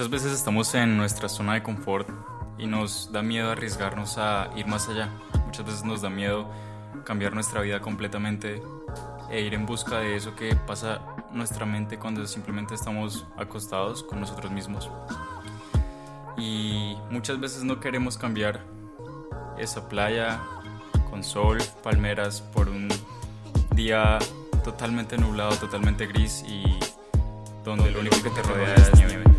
Muchas veces estamos en nuestra zona de confort y nos da miedo arriesgarnos a ir más allá. Muchas veces nos da miedo cambiar nuestra vida completamente e ir en busca de eso que pasa nuestra mente cuando simplemente estamos acostados con nosotros mismos. Y muchas veces no queremos cambiar esa playa con sol, palmeras, por un día totalmente nublado, totalmente gris y donde lo único que te rodea es nieve.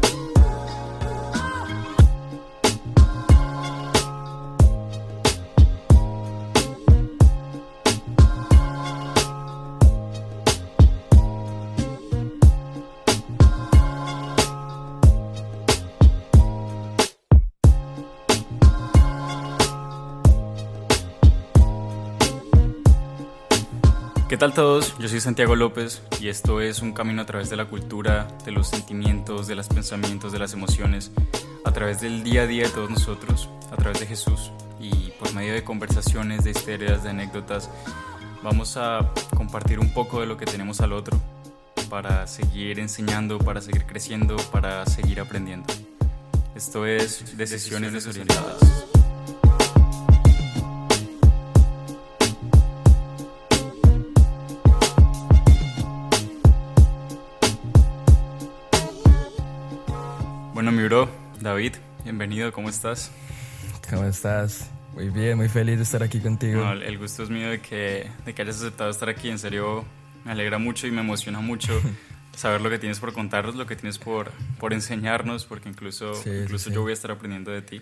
Tal todos? Yo soy Santiago López y esto es un camino a través de la cultura, de los sentimientos, de los pensamientos, de las emociones, a través del día a día de todos nosotros, a través de Jesús y por medio de conversaciones, de historias, de anécdotas, vamos a compartir un poco de lo que tenemos al otro para seguir enseñando, para seguir creciendo, para seguir aprendiendo. Esto es Decisiones Desorientadas. Bro, David, bienvenido, ¿cómo estás? ¿Cómo estás? Muy bien, muy feliz de estar aquí contigo. No, el gusto es mío de que, de que hayas aceptado estar aquí, en serio me alegra mucho y me emociona mucho saber lo que tienes por contarnos, lo que tienes por, por enseñarnos, porque incluso, Sí, incluso sí. yo voy a estar aprendiendo de ti.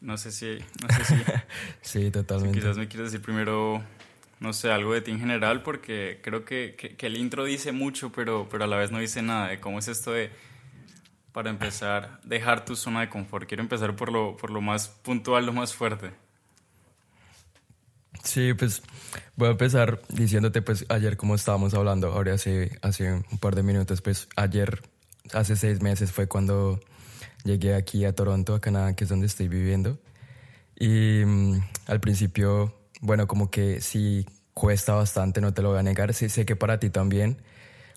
No sé si, no sé si, Sí, si totalmente. quizás me quieres decir primero, no sé, algo de ti en general, porque creo que, que, que el intro dice mucho, pero, pero a la vez no dice nada de cómo es esto de, para empezar, dejar tu zona de confort. Quiero empezar por lo, por lo más puntual, lo más fuerte. Sí, pues voy a empezar diciéndote, pues ayer como estábamos hablando, ahora hace, hace un par de minutos, pues ayer, hace seis meses fue cuando llegué aquí a Toronto, a Canadá, que es donde estoy viviendo. Y mm, al principio, bueno, como que sí cuesta bastante, no te lo voy a negar, sí sé que para ti también.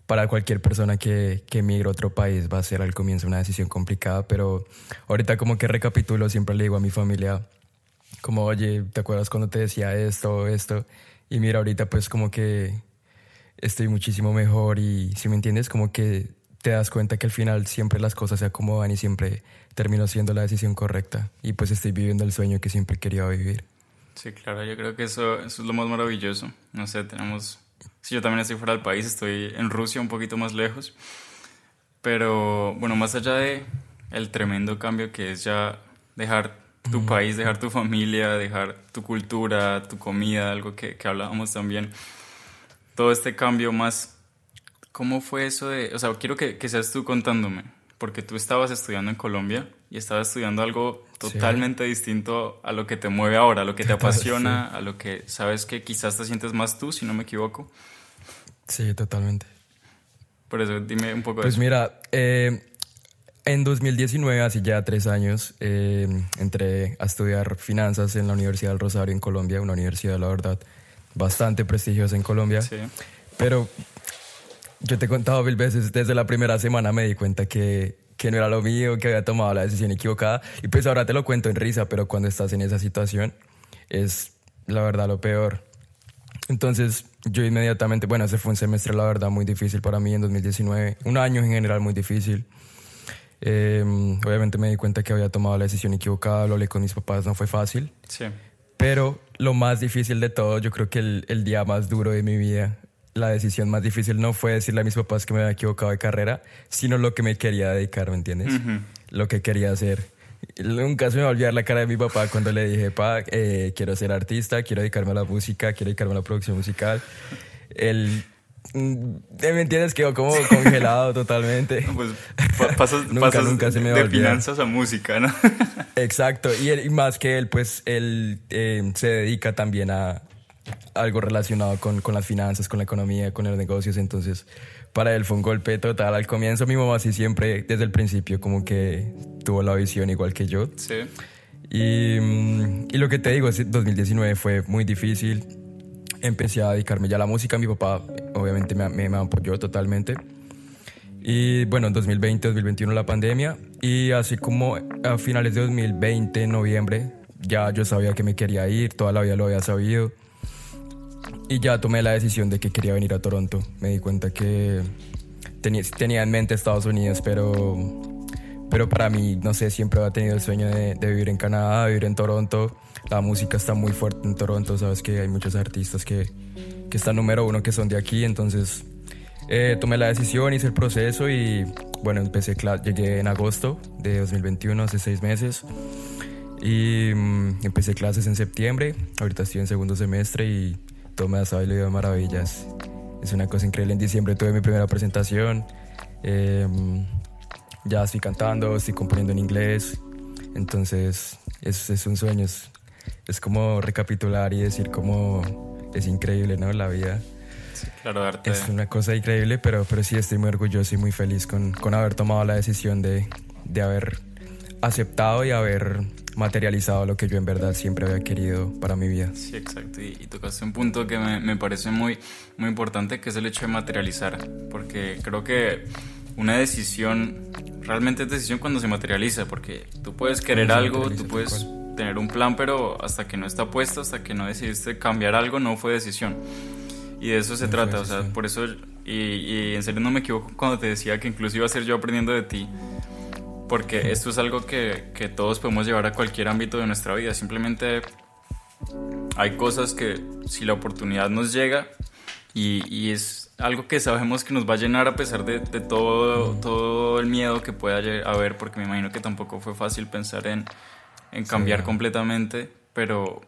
Para cualquier persona que, que emigre a otro país va a ser al comienzo una decisión complicada, pero ahorita como que recapitulo, siempre le digo a mi familia, como, oye, ¿te acuerdas cuando te decía esto, esto? Y mira, ahorita pues como que estoy muchísimo mejor y si me entiendes, como que te das cuenta que al final siempre las cosas se acomodan y siempre termino siendo la decisión correcta y pues estoy viviendo el sueño que siempre quería vivir. Sí, claro, yo creo que eso, eso es lo más maravilloso. No sé, tenemos... Sí, yo también estoy fuera del país, estoy en Rusia, un poquito más lejos. Pero bueno, más allá de el tremendo cambio que es ya dejar tu país, dejar tu familia, dejar tu cultura, tu comida, algo que, que hablábamos también. Todo este cambio más... ¿Cómo fue eso de...? O sea, quiero que, que seas tú contándome, porque tú estabas estudiando en Colombia y estabas estudiando algo Sí. totalmente distinto a lo que te mueve ahora, a lo que te Total, apasiona, a lo que sabes que quizás te sientes más tú, si no me equivoco. Sí, totalmente. Por eso, dime un poco de Pues eso. mira, eh, en 2019, hace ya tres años, eh, entré a estudiar finanzas en la Universidad del Rosario en Colombia, una universidad, la verdad, bastante prestigiosa en Colombia. Sí. Pero yo te he contado mil veces, desde la primera semana me di cuenta que, que no era lo mío, que había tomado la decisión equivocada. Y pues ahora te lo cuento en risa, pero cuando estás en esa situación es la verdad lo peor. Entonces yo inmediatamente, bueno, ese fue un semestre la verdad muy difícil para mí en 2019, un año en general muy difícil. Eh, obviamente me di cuenta que había tomado la decisión equivocada, lo hablé con mis papás, no fue fácil. Sí. Pero lo más difícil de todo, yo creo que el, el día más duro de mi vida, la decisión más difícil no fue decirle a mis papás que me había equivocado de carrera, sino lo que me quería dedicar, ¿me entiendes? Ujú. Lo que quería hacer. Nunca se me va a olvidar la cara de mi papá cuando le dije, pa, eh, quiero ser artista, quiero dedicarme a la música, quiero dedicarme a la producción musical. Él, mm, ¿me entiendes? Quedó como congelado totalmente. Pues pa- pasas, Nunca, pasas nunca se me de finanzas a música, ¿no? Exacto, y, él- y más que él, pues él eh, se dedica también a algo relacionado con, con las finanzas, con la economía, con los negocios, entonces para él fue un golpe total. Al comienzo mi mamá sí siempre, desde el principio, como que tuvo la visión igual que yo. Sí. Y, mm, y lo que te digo, ese 2019 fue muy difícil. Empecé a dedicarme ya a la música, mi papá obviamente me, me, me apoyó totalmente. Y bueno, en 2020, 2021 la pandemia. Y así como a finales de 2020, en noviembre, ya yo sabía que me quería ir, toda la vida lo había sabido. Y ya tomé la decisión de que quería venir a Toronto. Me di cuenta que tenía, en mente Estados Unidos, pero, pero para mí, no sé, siempre había tenido el sueño de, vivir en Canadá, vivir en Toronto. La música está muy fuerte en Toronto, sabes que hay muchos artistas que, que están número uno que son de aquí, entonces eh, tomé la decisión, hice el proceso y bueno, empecé llegué en agosto de 2021, hace seis meses. Y mm, empecé clases en septiembre, ahorita estoy en segundo semestre y me ha salido de maravillas. Es una cosa increíble, en diciembre tuve mi primera presentación, em, ya estoy cantando, estoy componiendo en inglés, entonces es, es un sueño, es, es como recapitular y decir cómo es increíble, ¿no? La vida claro, arte. Es una cosa increíble, pero, pero sí estoy muy orgulloso y muy feliz con, con haber tomado la decisión de, de haber aceptado y haber materializado lo que yo en verdad siempre había querido para mi vida. Sí, exacto. Y, tocaste un punto que me, me, parece muy, muy importante, que es el hecho de materializar, porque creo que una decisión realmente es decisión cuando se materializa, porque tú puedes querer algo, tú puedes tener un plan, pero hasta que no está puesto, hasta que no decidiste cambiar algo, no fue decisión. Y de eso se trata, o sea, por eso, y, y, en serio no me equivoco cuando te decía que incluso iba a ser yo aprendiendo de ti, porque esto es algo que, que todos podemos llevar a cualquier ámbito de nuestra vida, simplemente hay cosas que si la oportunidad nos llega y, y, es algo que sabemos que nos va a llenar a pesar de, de todo, todo el miedo que pueda haber, porque me imagino que tampoco fue fácil pensar en, en cambiar completamente, pero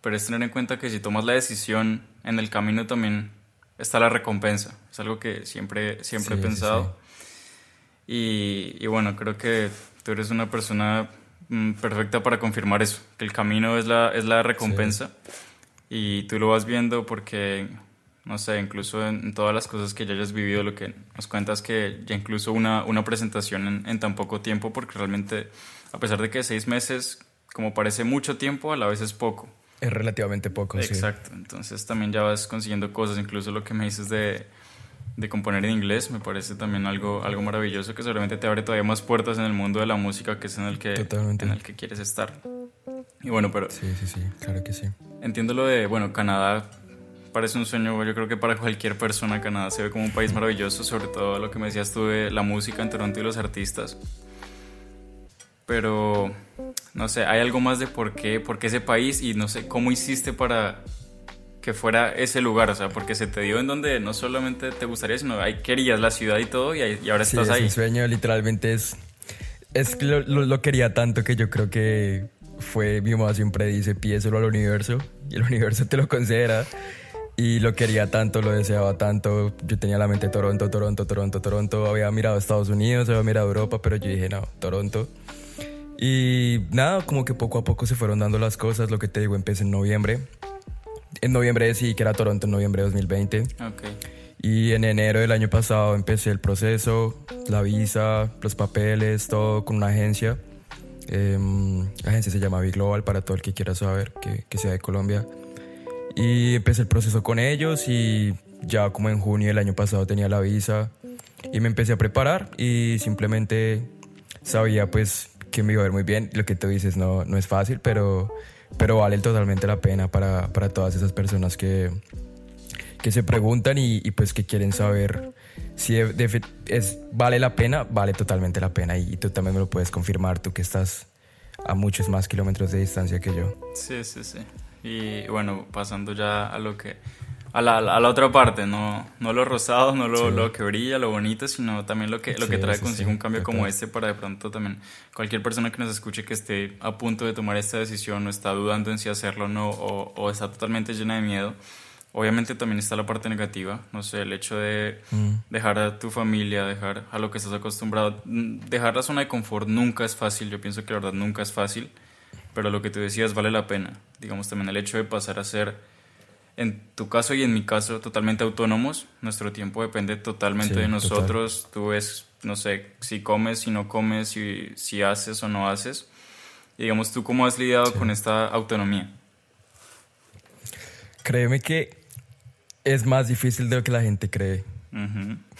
pero es tener en cuenta que si tomas la decisión en el camino también está la recompensa. Es algo que siempre, siempre he pensado. Y, y, bueno, creo que tú eres una persona mm, perfecta para confirmar eso, que el camino es la, es la recompensa. Y tú lo vas viendo porque, no sé, incluso en, todas las cosas que ya hayas vivido, lo que nos cuentas que ya incluso una, una presentación en, en tan poco tiempo, porque realmente, a pesar de que seis meses, como parece mucho tiempo, a la vez es poco. Es relativamente poco, Exacto. Entonces también ya vas consiguiendo cosas, incluso lo que me dices de, de, componer en inglés, me parece también algo, algo maravilloso que seguramente te abre todavía más puertas en el mundo de la música, que es en el que, en el que quieres estar. Y bueno, pero... Sí, sí, sí, claro que sí. Entiendo lo de, bueno, Canadá parece un sueño, yo creo que para cualquier persona Canadá se ve como un país maravilloso, sobre todo lo que me decías tú de la música en Toronto y los artistas. Pero no sé, hay algo más de por qué, por qué ese país y no sé cómo hiciste para que fuera ese lugar, o sea, porque se te dio en donde no solamente te gustaría, sino ahí querías la ciudad y todo y, ahora estás sí, ahí. Mi sueño literalmente es, es que lo, lo, quería tanto que yo creo que fue, mi mamá siempre dice, pídeselo al universo y el universo te lo considera. Y lo quería tanto, lo deseaba tanto. Yo tenía la mente Toronto, Toronto, Toronto, Toronto. Había mirado Estados Unidos, había mirado Europa, pero yo dije, no, Toronto. Y nada, como que poco a poco se fueron dando las cosas. Lo que te digo, empecé en noviembre. En noviembre decidí que era Toronto, en noviembre de 2020. Okay. Y en enero del año pasado empecé el proceso, la visa, los papeles, todo con una agencia. Em, la agencia se llama Big Global para todo el que quiera saber, que, que sea de Colombia. Y empecé el proceso con ellos y ya como en junio del año pasado tenía la visa y me empecé a preparar y simplemente sabía pues que me iba a ver muy bien. Lo que tú dices no, no es fácil, pero, pero vale totalmente la pena para, para todas esas personas que, que se preguntan y, pues que quieren saber si es, vale la pena, vale totalmente la pena. Y, tú también me lo puedes confirmar, tú que estás a muchos más kilómetros de distancia que yo. Sí, sí, sí. Y bueno, pasando ya a lo que a la, a la, otra parte, no, no lo rosado, no lo, lo, que brilla, lo bonito, sino también lo que, lo que trae consigo un cambio como este para de pronto también cualquier persona que nos escuche que esté a punto de tomar esta decisión o está dudando en si hacerlo o no o, o está totalmente llena de miedo. Obviamente también está la parte negativa, no sé, el hecho de mm. dejar a tu familia, dejar a lo que estás acostumbrado, dejar la zona de confort nunca es fácil, yo pienso que la verdad nunca es fácil, pero lo que tú decías vale la pena. Digamos también el hecho de pasar a ser en tu caso y en mi caso totalmente autónomos. Nuestro tiempo depende totalmente de nosotros. Tú ves, no sé, si comes, si no comes, si, si haces o no haces. Y digamos, ¿tú cómo has lidiado con esta autonomía? Créeme que es más difícil de lo que la gente cree.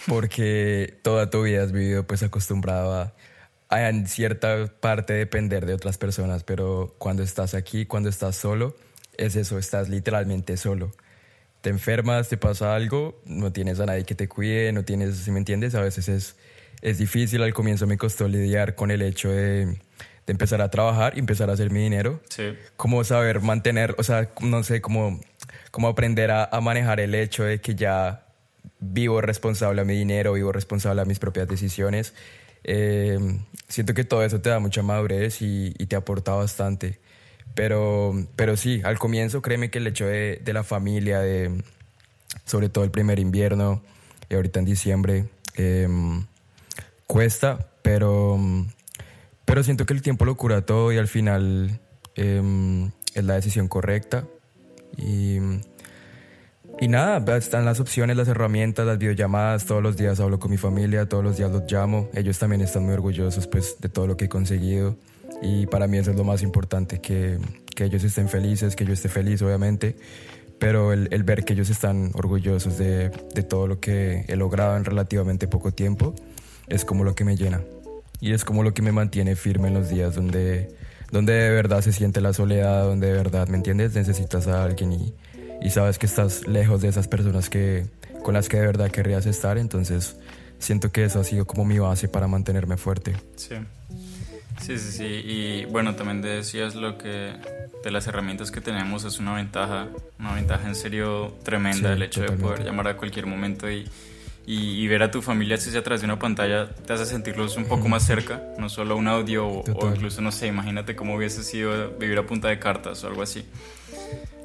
porque toda tu vida has vivido pues acostumbrado a, a, en cierta parte depender de otras personas, pero cuando estás aquí, cuando estás solo, es eso, estás literalmente solo. Te enfermas, te pasa algo, no tienes a nadie que te cuide, no tienes, si me entiendes, a veces es, es difícil, al comienzo me costó lidiar con el hecho de, de empezar a trabajar y empezar a hacer mi dinero. Sí. Cómo saber mantener, o sea, no sé, cómo, cómo aprender a, a manejar el hecho de que ya vivo responsable a mi dinero, vivo responsable a mis propias decisiones. Eh, siento que todo eso te da mucha madurez y, y, te aporta bastante. Pero, pero sí, al comienzo créeme que el hecho de, de la familia, de, sobre todo el primer invierno, y ahorita en diciembre, eh, cuesta, pero, pero siento que el tiempo lo cura todo y al final eh, es la decisión correcta. Y, y nada, están las opciones, las herramientas, las videollamadas. Todos los días hablo con mi familia, todos los días los llamo. Ellos también están muy orgullosos pues, de todo lo que he conseguido. Y para mí eso es lo más importante, que, que ellos estén felices, que yo esté feliz, obviamente. Pero el, el ver que ellos están orgullosos de, de todo lo que he logrado en relativamente poco tiempo es como lo que me llena. Y es como lo que me mantiene firme en los días donde, donde de verdad se siente la soledad, donde de verdad, ¿me entiendes? Necesitas a alguien y, y sabes que estás lejos de esas personas que, con las que de verdad querrías estar. Entonces siento que eso ha sido como mi base para mantenerme fuerte. Sí. Sí, sí, sí. Y bueno, también decías lo que de las herramientas que tenemos es una ventaja, una ventaja en serio tremenda Sí, el hecho totalmente. de poder llamar a cualquier momento y, y, y ver a tu familia si sea a través de una pantalla te hace sentirlos un poco más cerca, no solo un audio o, o incluso, no sé, imagínate cómo hubiese sido vivir a punta de cartas o algo así.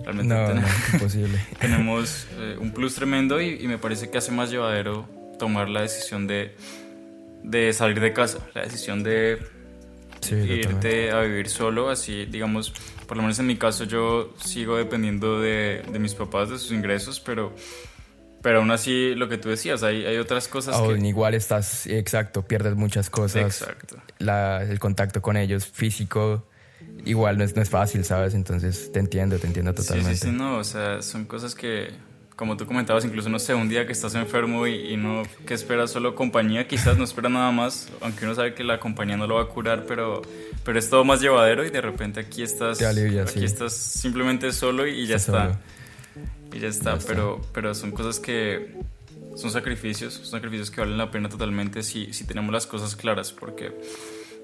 Realmente No, ten- no, imposible. tenemos eh, un plus tremendo y, y me parece que hace más llevadero tomar la decisión de, de salir de casa, la decisión de Sí, irte a vivir solo, así digamos, por lo menos en mi caso yo sigo dependiendo de, de mis papás, de sus ingresos, pero, pero aún así lo que tú decías, hay, hay otras cosas Aún que... igual estás, exacto, pierdes muchas cosas. Exacto. La- el contacto con ellos físico igual no es, no es fácil, ¿sabes? Entonces te entiendo, te entiendo Sí, totalmente. sí, sí, no, o sea, son cosas que, como tú comentabas, incluso, no sé, un día que estás enfermo y, y no, que esperas solo compañía, quizás no espera nada más, aunque uno sabe que la compañía no lo va a curar, pero, pero es todo más llevadero y de repente aquí estás, alivia, aquí sí. estás simplemente solo y ya está. solo. Y ya está, Ya está. Pero, pero son cosas que son sacrificios, son sacrificios que valen la pena totalmente si, si tenemos las cosas claras, porque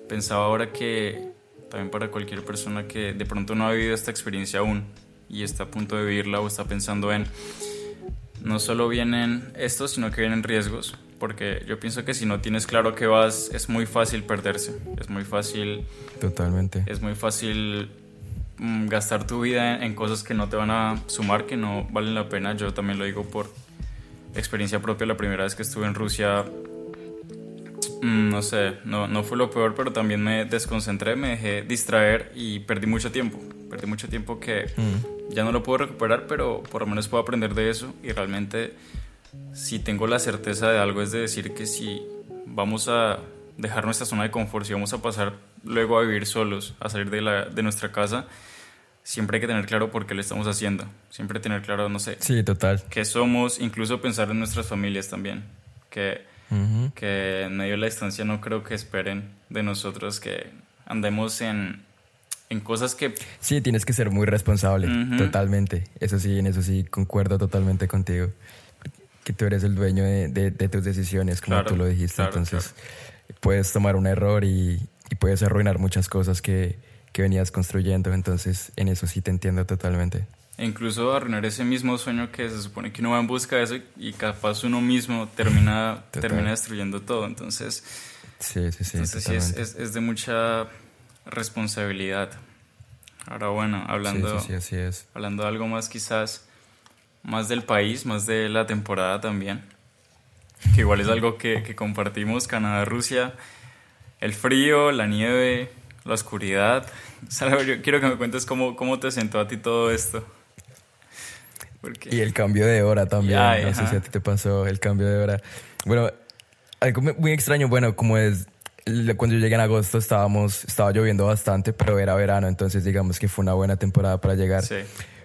pensaba ahora que también para cualquier persona que de pronto no ha vivido esta experiencia aún y está a punto de vivirla o está pensando en, no solo vienen estos, sino que vienen riesgos, porque yo pienso que si no tienes claro qué vas, es muy fácil perderse, es muy fácil Totalmente. es muy fácil mm, gastar tu vida en, cosas que no te van a sumar, que no valen la pena. Yo también lo digo por experiencia propia. La primera vez que estuve en Rusia, mm, no sé, no, no fue lo peor, pero también me desconcentré, me dejé distraer y perdí mucho tiempo. Perdí mucho tiempo que Mm. Ya no lo puedo recuperar, pero por lo menos puedo aprender de eso. Y realmente si tengo la certeza de algo es de decir que si vamos a dejar nuestra zona de confort, si vamos a pasar luego a vivir solos, a salir de, la, de nuestra casa, siempre hay que tener claro por qué lo estamos haciendo, siempre tener claro, no sé, Sí, total. qué somos, incluso pensar en nuestras familias también, que, que en medio de la distancia no creo que esperen de nosotros que andemos en, en cosas que Sí, tienes que ser muy responsable, Ujú. totalmente. Eso sí, en eso sí concuerdo totalmente contigo. Que tú eres el dueño de, de- de tus decisiones, como Claro, tú lo dijiste. claro, Entonces, puedes tomar un error y, y puedes arruinar muchas cosas que, que venías construyendo. Entonces, en eso sí te entiendo totalmente. E incluso arruinar ese mismo sueño que se supone que uno va en busca de eso y- capaz uno mismo termina, termina destruyendo todo. Entonces, Sí, sí, sí. entonces sí es, totalmente. es, es de mucha responsabilidad. Ahora bueno, hablando, Sí, sí, sí, así es. hablando de algo más quizás, más del país, más de la temporada también, que igual es algo que, que compartimos, Canadá-Rusia, el frío, la nieve, la oscuridad. Sara, yo quiero que me cuentes cómo, cómo te sentó a ti todo esto. Porque... Y el cambio de hora también. No sé ajá. si a ti te pasó el cambio de hora. Bueno, algo muy- extraño, bueno, como es cuando yo llegué en agosto estábamos, estaba lloviendo bastante, pero era verano, entonces digamos que fue una buena temporada para llegar. Sí.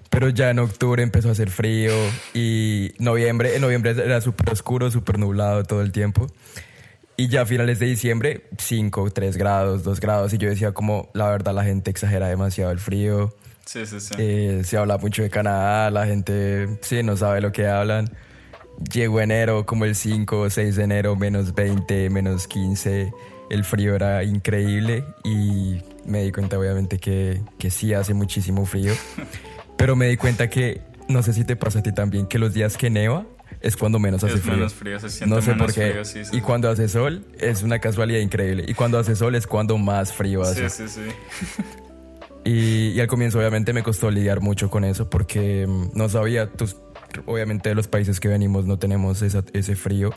Pero ya en octubre empezó a hacer frío y noviembre, en noviembre era súper oscuro, súper nublado todo el tiempo. Y ya a finales de diciembre, 5, 3 grados, 2 grados. Y yo decía como, la verdad, la gente exagera demasiado el frío. Sí, sí, sí. Eh, se habla mucho de Canadá, la gente, sí, no sabe lo que hablan. Llegó enero, como el 5 o 6 de enero, menos 20, menos 15. El frío era increíble y me di cuenta obviamente que, que sí hace muchísimo frío. Pero me di cuenta que, no sé si te pasa a ti también, que los días que neva es cuando menos hace es frío. menos frío, se no sé menos por qué. frío, sí, sí, y sí. cuando hace sol es una casualidad increíble. Y cuando hace sol es cuando más frío hace. Sí, sí, sí. Y, y al comienzo obviamente me costó lidiar mucho con eso porque mm, no sabía, tú, obviamente de los países que venimos no tenemos esa- ese frío.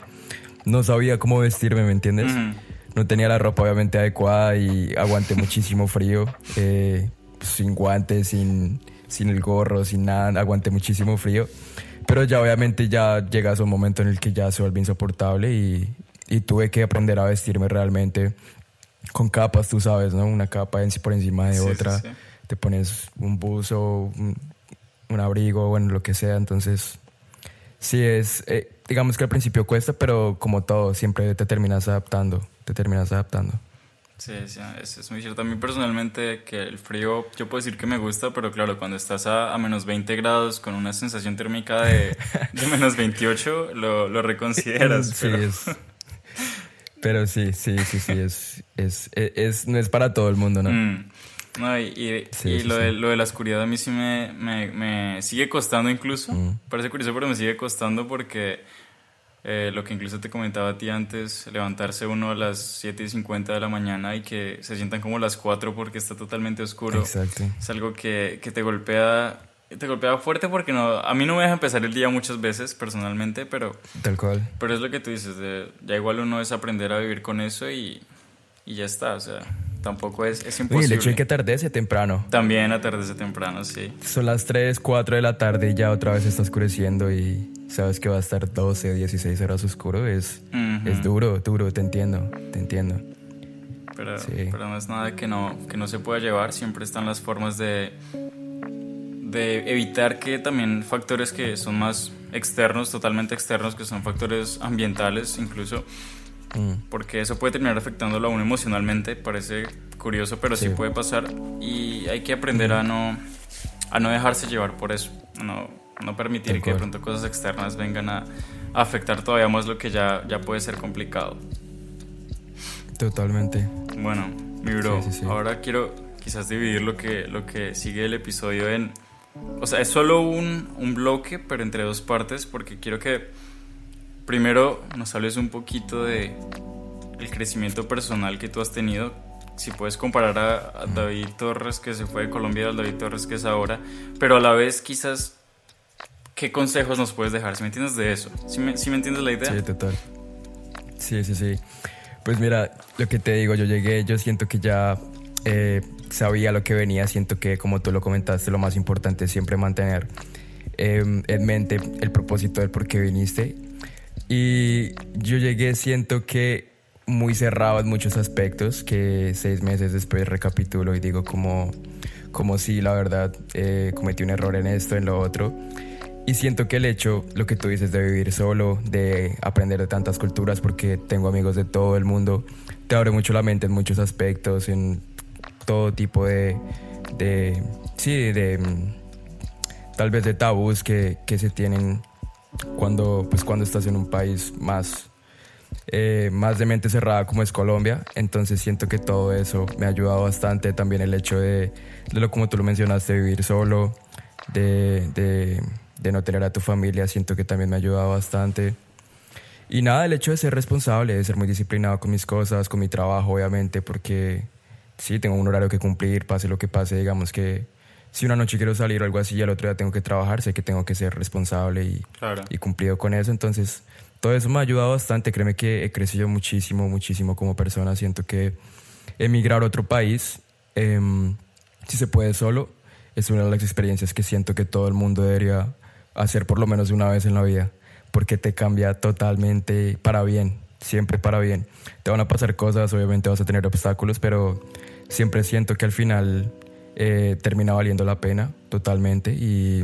No sabía cómo vestirme, ¿me entiendes? Ujú. No tenía la ropa obviamente adecuada y aguanté muchísimo frío. eh, sin guantes, sin, sin el gorro, sin nada, aguanté muchísimo frío. Pero ya obviamente ya llegas a un momento en el que ya se vuelve insoportable y, y tuve que aprender a vestirme realmente con capas, tú sabes, ¿no? Una capa por encima de Sí, sí, otra. sí. Te pones un buzo, un, un abrigo, bueno, lo que sea. Entonces, sí es, eh, digamos que al principio cuesta, pero como todo, siempre te terminas adaptando, te terminas adaptando. Sí, sí, es, es muy cierto. A mí personalmente que el frío, yo puedo decir que me gusta, pero claro, cuando estás a, menos 20 grados con una sensación térmica de, menos 28, lo, lo reconsideras. Sí, pero- es. Pero sí, sí, sí, sí, es, es, es, es- no es para todo el mundo, ¿no? Mm. No, y, y- Sí, y sí, lo, sí. De, lo de la oscuridad a mí sí me, me, me sigue costando incluso. Mm. Parece curioso, pero me sigue costando porque eh, lo que incluso te comentaba a ti antes, levantarse uno a las 7 y 50 de la mañana y que se sientan como las 4 porque está totalmente oscuro. Exacto. Es algo que, que te golpea. Te golpea fuerte porque no, a mí no me deja empezar el día muchas veces personalmente, pero, Tal cual. pero es lo que tú dices, de- ya igual uno es aprender a vivir con eso y, y ya está, o sea, tampoco es, es imposible. el hecho de que atardece temprano. También atardece temprano, sí. Son las 3, 4 de la tarde y ya otra vez está oscureciendo y sabes que va a estar 12, 16 horas oscuro. Es, Ujú. es duro, duro, te entiendo, te entiendo. Pero, Sí. pero no es nada que no, que no se pueda llevar, siempre están las formas de, de evitar que también factores que son más externos, totalmente externos, que son factores ambientales incluso, Mm. porque eso puede terminar afectándolo a uno emocionalmente, parece curioso, pero sí, Sí. puede pasar y hay que aprender a no, a no dejarse llevar por eso, no, no permitir que de pronto cosas externas vengan a, a afectar todavía más lo que ya, ya puede ser complicado. Totalmente. Bueno, mi bro, sí, sí. ahora quiero quizás dividir lo que, lo que sigue el episodio en... O sea, es solo un, un bloque, pero entre dos partes, porque quiero que primero nos hables un poquito de el crecimiento personal que tú has tenido. Si puedes comparar a, a David Torres, que se fue de Colombia, al David Torres que es ahora, pero a la vez quizás, ¿qué consejos nos puedes dejar? Si me entiendes de eso, si me, sí me entiendes la idea? Sí, total. Sí, sí, sí. Pues mira, lo que te digo, yo llegué, yo siento que ya eh, sabía lo que venía, siento que como tú lo comentaste, lo más importante es siempre mantener eh, en mente el propósito del por qué viniste. Y yo llegué, siento que muy cerrado en muchos aspectos, que seis meses después recapitulo y digo como, como sí, la verdad, eh, cometí un error en esto, en lo otro. Y siento que el hecho, lo que tú dices, de vivir solo, de aprender de tantas culturas, porque tengo amigos de todo el mundo, te abre mucho la mente en muchos aspectos, en todo tipo de, de sí, de mm, tal vez de tabús que, que se tienen cuando, pues, cuando estás en un país más, eh, más de mente cerrada como es Colombia. Entonces siento que todo eso me ha ayudado bastante. También el hecho de, de lo como tú lo mencionaste, vivir solo, de, de, de no tener a tu familia, siento que también me ha ayudado bastante. Y nada, el hecho de ser responsable, de ser muy disciplinado con mis cosas, con mi trabajo, obviamente, porque sí, tengo un horario que cumplir, pase lo que pase, digamos que si una noche quiero salir o algo así y al otro día tengo que trabajar, sé que tengo que ser responsable y, Claro. y cumplido con eso. Entonces, todo eso me ha ayudado bastante. Créeme que he crecido muchísimo, muchísimo como persona. Siento que emigrar a otro país, em, si se puede solo, es una de las experiencias que siento que todo el mundo debería hacer por lo menos una vez en la vida, porque te cambia totalmente para bien, siempre para bien. Te van a pasar cosas, obviamente vas a tener obstáculos, pero siempre siento que al final eh, termina valiendo la pena totalmente y,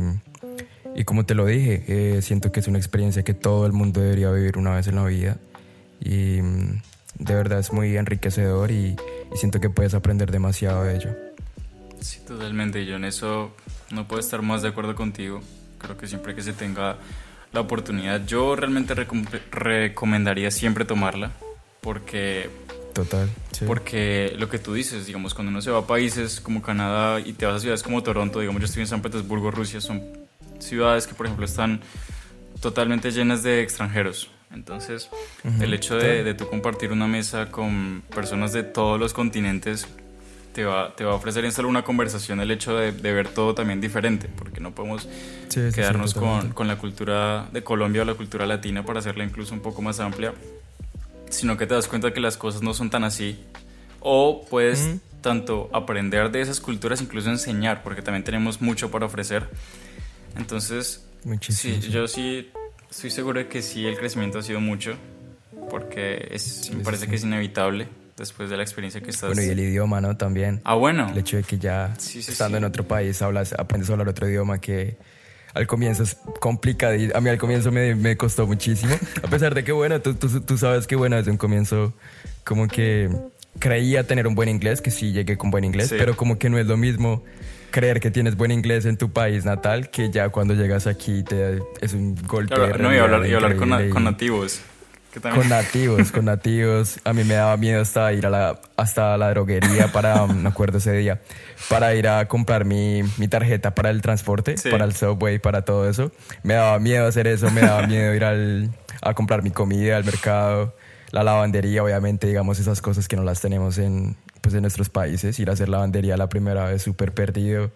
y como te lo dije, eh, siento que es una experiencia que todo el mundo debería vivir una vez en la vida y mm, de verdad es muy enriquecedor y, y siento que puedes aprender demasiado de ello. Sí, totalmente. Yo en eso no puedo estar más de acuerdo contigo. Creo que siempre que se tenga la oportunidad, yo realmente recomendaría siempre tomarla porque Total. Porque lo que tú dices, digamos, cuando uno se va a países como Canadá y te vas a ciudades como Toronto, digamos, yo estoy en San Petersburgo, Rusia, son ciudades que, por ejemplo, están totalmente llenas de extranjeros. Entonces, el hecho de, de tú compartir una mesa con personas de todos los continentes te va, te va a ofrecer en solo una conversación el hecho de, de ver todo también diferente, porque no podemos quedarnos con, con, la cultura de Colombia o la cultura latina para hacerla incluso un poco más amplia, sino que te das cuenta que las cosas no son tan así. O puedes tanto aprender de esas culturas, incluso enseñar, porque también tenemos mucho para ofrecer. Entonces, sí, yo sí estoy seguro de que sí, el crecimiento ha sido mucho, porque es, me parece que es inevitable después de la experiencia que estás... Bueno, y el idioma, ¿no? También. Ah, bueno. El hecho de que ya estando en otro país hablas, aprendes a hablar otro idioma que al comienzo es complicado. Y a mí al comienzo me, me, costó muchísimo. A pesar de que, bueno, tú, tú, tú sabes que, bueno, desde un comienzo como que creía tener un buen inglés, que sí llegué con buen inglés, pero como que no es lo mismo creer que tienes buen inglés en tu país natal que ya cuando llegas aquí te, es un golpe. Claro, no, y hablar, y hablar con, con nativos. Con nativos, con nativos. A mí me daba miedo hasta ir a la, hasta la droguería para, me acuerdo ese día, para ir a comprar mi, mi tarjeta para el transporte, para el subway, para todo eso. Me daba miedo hacer eso, me daba miedo ir al, a comprar mi comida al mercado, la lavandería, obviamente, digamos, esas cosas que no las tenemos en, pues, en nuestros países. Ir a hacer lavandería la primera vez súper perdido.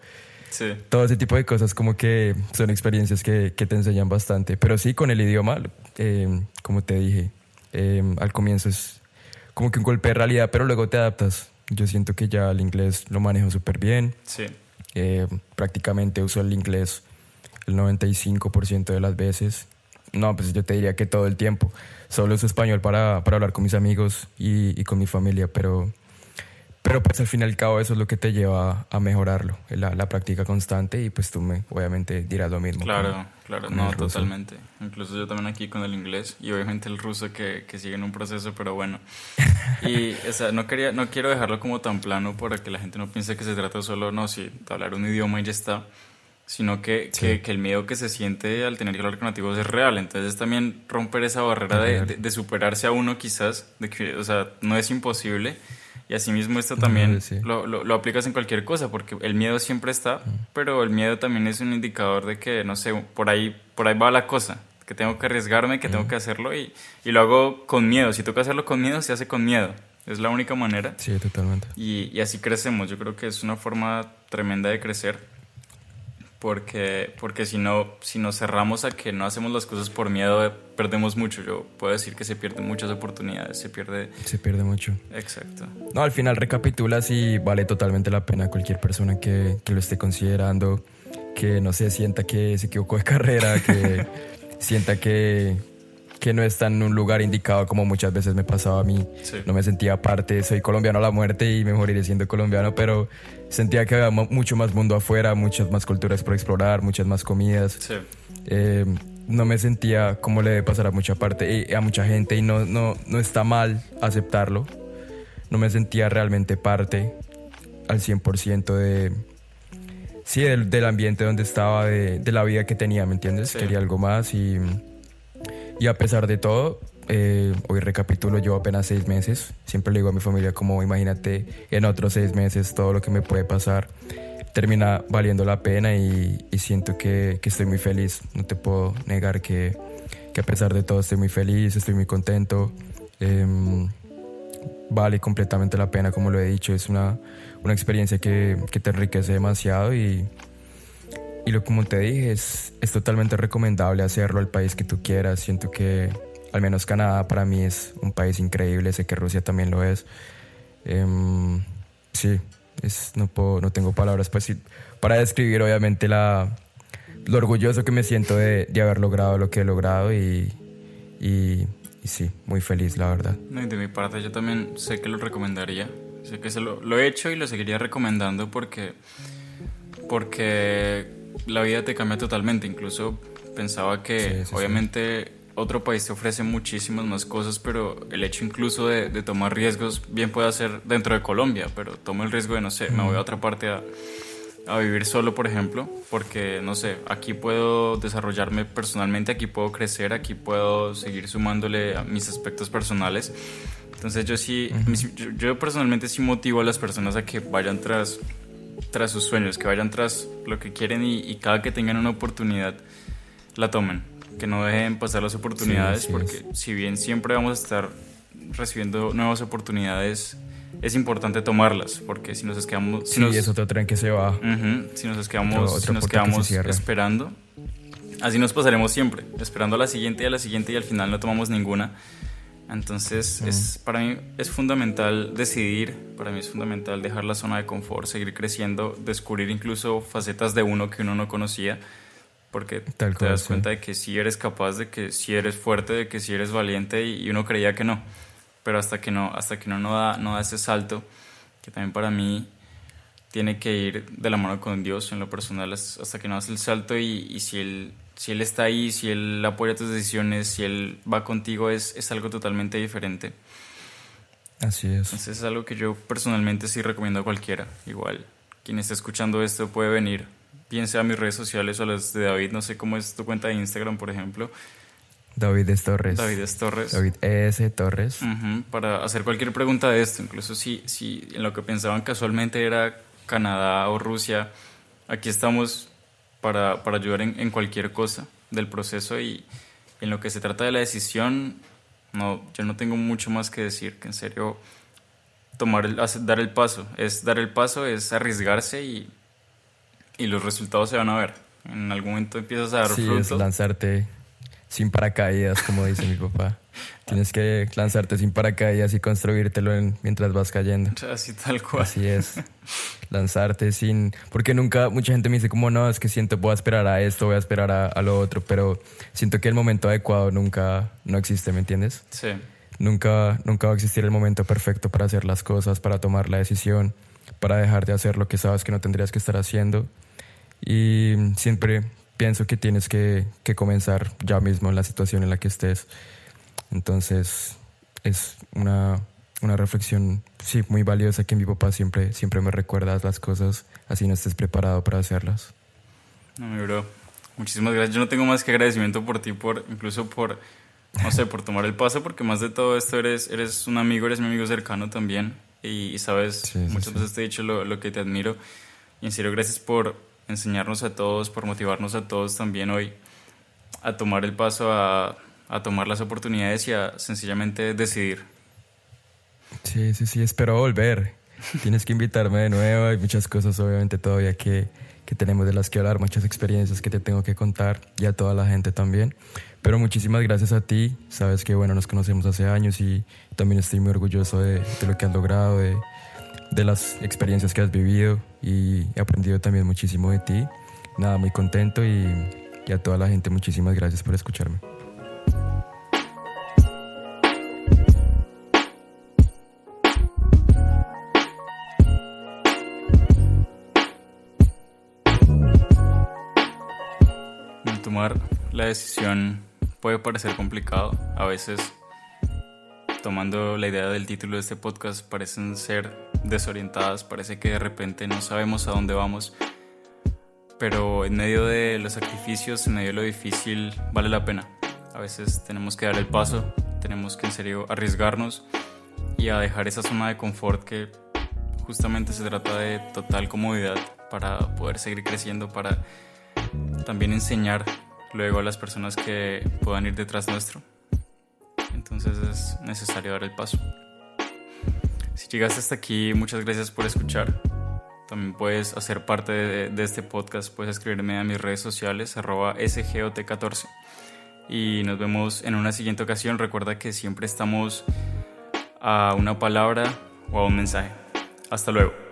Sí. Todo ese tipo de cosas como que son experiencias que, que te enseñan bastante. Pero sí, con el idioma, eh, como te dije, eh, al comienzo es como que un golpe de realidad, pero luego te adaptas. Yo siento que ya el inglés lo manejo súper bien. Sí. Eh, prácticamente uso el inglés el 95% de las veces. No, pues yo te diría que todo el tiempo. Solo uso español para, para hablar con mis amigos y, y con mi familia, pero pero pues al fin y al cabo eso es lo que te lleva a mejorarlo, la, la práctica constante y pues tú me obviamente dirás lo mismo. Claro, claro, no, totalmente. Incluso yo también aquí con el inglés y obviamente el ruso que, que sigue en un proceso, pero bueno. Y o sea, no, quería, no quiero dejarlo como tan plano para que la gente no piense que se trata solo, no, sí, de hablar un idioma y ya está, sino que, que, que, el miedo que se siente al tener que hablar con nativos es real. Entonces también romper esa barrera de, de, de superarse a uno quizás, de que, o sea, no es imposible y asimismo esto también lo, lo, lo, aplicas en cualquier cosa, porque el miedo siempre está, pero el miedo también es un indicador de que, no sé, por ahí, por ahí va la cosa, que tengo que arriesgarme, que tengo que hacerlo y, y lo hago con miedo. Si toca hacerlo con miedo, se hace con miedo. Es la única manera. Sí, totalmente. Y, y así crecemos. Yo creo que es una forma tremenda de crecer porque, porque si, no, si nos cerramos a que no hacemos las cosas por miedo, perdemos mucho. Yo puedo decir que se pierden muchas oportunidades, se pierde... Se pierde mucho. Exacto. No, al final recapitulas y vale totalmente la pena cualquier persona que, que lo esté considerando, que no se sienta que se equivocó de carrera, que sienta que, que no está en un lugar indicado como muchas veces me pasaba a mí. Sí. No me sentía parte, soy colombiano a la muerte y me moriré siendo colombiano, pero sentía que había mucho más mundo afuera, muchas más culturas por explorar, muchas más comidas. Sí. Eh, no me sentía como le debe pasar a mucha parte, y a mucha gente y no, no, no está mal aceptarlo. No me sentía realmente parte al 100% de... Sí, del, del, ambiente donde estaba, de, de, la vida que tenía, ¿me entiendes? Sí. Quería algo más y, y a pesar de todo, eh, hoy recapitulo yo apenas seis meses. Siempre le digo a mi familia como imagínate en otros seis meses todo lo que me puede pasar. Termina valiendo la pena y, y siento que, que, estoy muy feliz. No te puedo negar que, que, a pesar de todo estoy muy feliz, estoy muy contento. Eh, vale completamente la pena, como lo he dicho. Es una, una experiencia que, que te enriquece demasiado y, y lo como te dije, es, es totalmente recomendable hacerlo al país que tú quieras. Siento que al menos Canadá para mí es un país increíble, sé que Rusia también lo es. Eh, sí, es, no, puedo, no tengo palabras para, para describir obviamente la, lo orgulloso que me siento de, de haber logrado lo que he logrado y, y, y, sí, muy feliz la verdad. De mi parte yo también sé que lo recomendaría sé que se lo, lo he hecho y lo seguiría recomendando porque, porque la vida te cambia totalmente. Incluso pensaba que obviamente otro país te ofrece muchísimas más cosas, pero el hecho incluso de, de, tomar riesgos bien puede ser dentro de Colombia, pero tomo el riesgo de, no sé, me voy a otra parte a, a, vivir solo, por ejemplo, porque, no sé, aquí puedo desarrollarme personalmente, aquí puedo crecer, aquí puedo seguir sumándole a mis aspectos personales. Entonces yo sí, yo, yo personalmente sí motivo a las personas a que vayan tras tras sus sueños, que vayan tras lo que quieren y, y, cada que tengan una oportunidad la tomen, que no dejen pasar las oportunidades, sí, porque es. si bien siempre vamos a estar recibiendo nuevas oportunidades, es importante tomarlas, porque si nos quedamos... Si sí, nos, es otro tren que se va. Uh -huh, si nos quedamos, otro, si nos quedamos esperando, así nos pasaremos siempre, esperando a la siguiente y a la siguiente y al final no tomamos ninguna. Entonces, mm. es, para mí es fundamental decidir, para mí es fundamental dejar la zona de confort, seguir creciendo, descubrir incluso facetas de uno que uno no conocía, porque Tal te das sí. cuenta de que sí eres capaz, de que sí eres fuerte, de que sí eres valiente y, uno creía que no. Pero hasta que no, hasta que uno no da, no da ese salto, que también para mí tiene que ir de la mano con Dios en lo personal, hasta que no das el salto y, y si Él si él está ahí, si él apoya tus decisiones, si él va contigo, es, es algo totalmente diferente. Así es. Entonces es algo que yo personalmente sí recomiendo a cualquiera. Igual, quien esté escuchando esto puede venir, bien sea a mis redes sociales o a las de David, no sé cómo es tu cuenta de Instagram, por ejemplo. David es Torres. David es Torres. David S. Torres. Uh -huh, para hacer cualquier pregunta de esto, incluso si, si en lo que pensaban casualmente era Canadá o Rusia, aquí estamos para, para ayudar en, en, cualquier cosa del proceso y en lo que se trata de la decisión, no, yo no tengo mucho más que decir, que en serio tomar el, dar el paso, es dar el paso, es arriesgarse y, y los resultados se van a ver. En algún momento empiezas a dar sí, frutos. es lanzarte sin paracaídas, como dice mi papá. Tienes que lanzarte sin paracaídas y construírtelo en, mientras vas cayendo. Así tal cual. Así es. Lanzarte sin... Porque nunca, mucha gente me dice como, no, es que siento, voy a esperar a esto, voy a esperar a, a lo otro, pero siento que el momento adecuado nunca, no existe, ¿me entiendes? Sí. Nunca, nunca va a existir el momento perfecto para hacer las cosas, para tomar la decisión, para dejar de hacer lo que sabes que no tendrías que estar haciendo. Y siempre pienso que tienes que, que comenzar ya mismo en la situación en la que estés. Entonces, es una, una reflexión, sí, muy valiosa que mi papá siempre, siempre me recuerda las cosas, así no estés preparado para hacerlas. No, mi bro, muchísimas gracias. Yo no tengo más que agradecimiento por ti, por incluso por, no sé, por tomar el paso, porque más de todo esto eres, eres un amigo, eres mi amigo cercano también. Y, y sabes, sí, sí, muchas sí. veces te he dicho lo, lo que te admiro. Y en serio, gracias por enseñarnos a todos, por motivarnos a todos también hoy a tomar el paso a a tomar las oportunidades y a sencillamente decidir. Sí, sí, sí, espero volver. Tienes que invitarme de nuevo. Hay muchas cosas, obviamente, todavía que, que tenemos de las que hablar, muchas experiencias que te tengo que contar y a toda la gente también. Pero muchísimas gracias a ti. Sabes que, bueno, nos conocemos hace años y también estoy muy orgulloso de, de lo que has logrado, de, de las experiencias que has vivido y he aprendido también muchísimo de ti. Nada, muy contento y, y a toda la gente, muchísimas gracias por escucharme. Decisión puede parecer complicado. A veces, tomando la idea del título de este podcast, parecen ser desorientadas, parece que de repente no sabemos a dónde vamos. Pero en medio de los sacrificios, en medio de lo difícil, vale la pena. A veces tenemos que dar el paso, tenemos que en serio arriesgarnos y a dejar esa zona de confort que justamente se trata de total comodidad para poder seguir creciendo, para también enseñar luego a las personas que puedan ir detrás nuestro. Entonces es necesario dar el paso. Si llegaste hasta aquí, muchas gracias por escuchar. También puedes hacer parte de, de este podcast, puedes escribirme a mis redes sociales, arroba sgot14. Y nos vemos en una siguiente ocasión. Recuerda que siempre estamos a una palabra o a un mensaje. Hasta luego.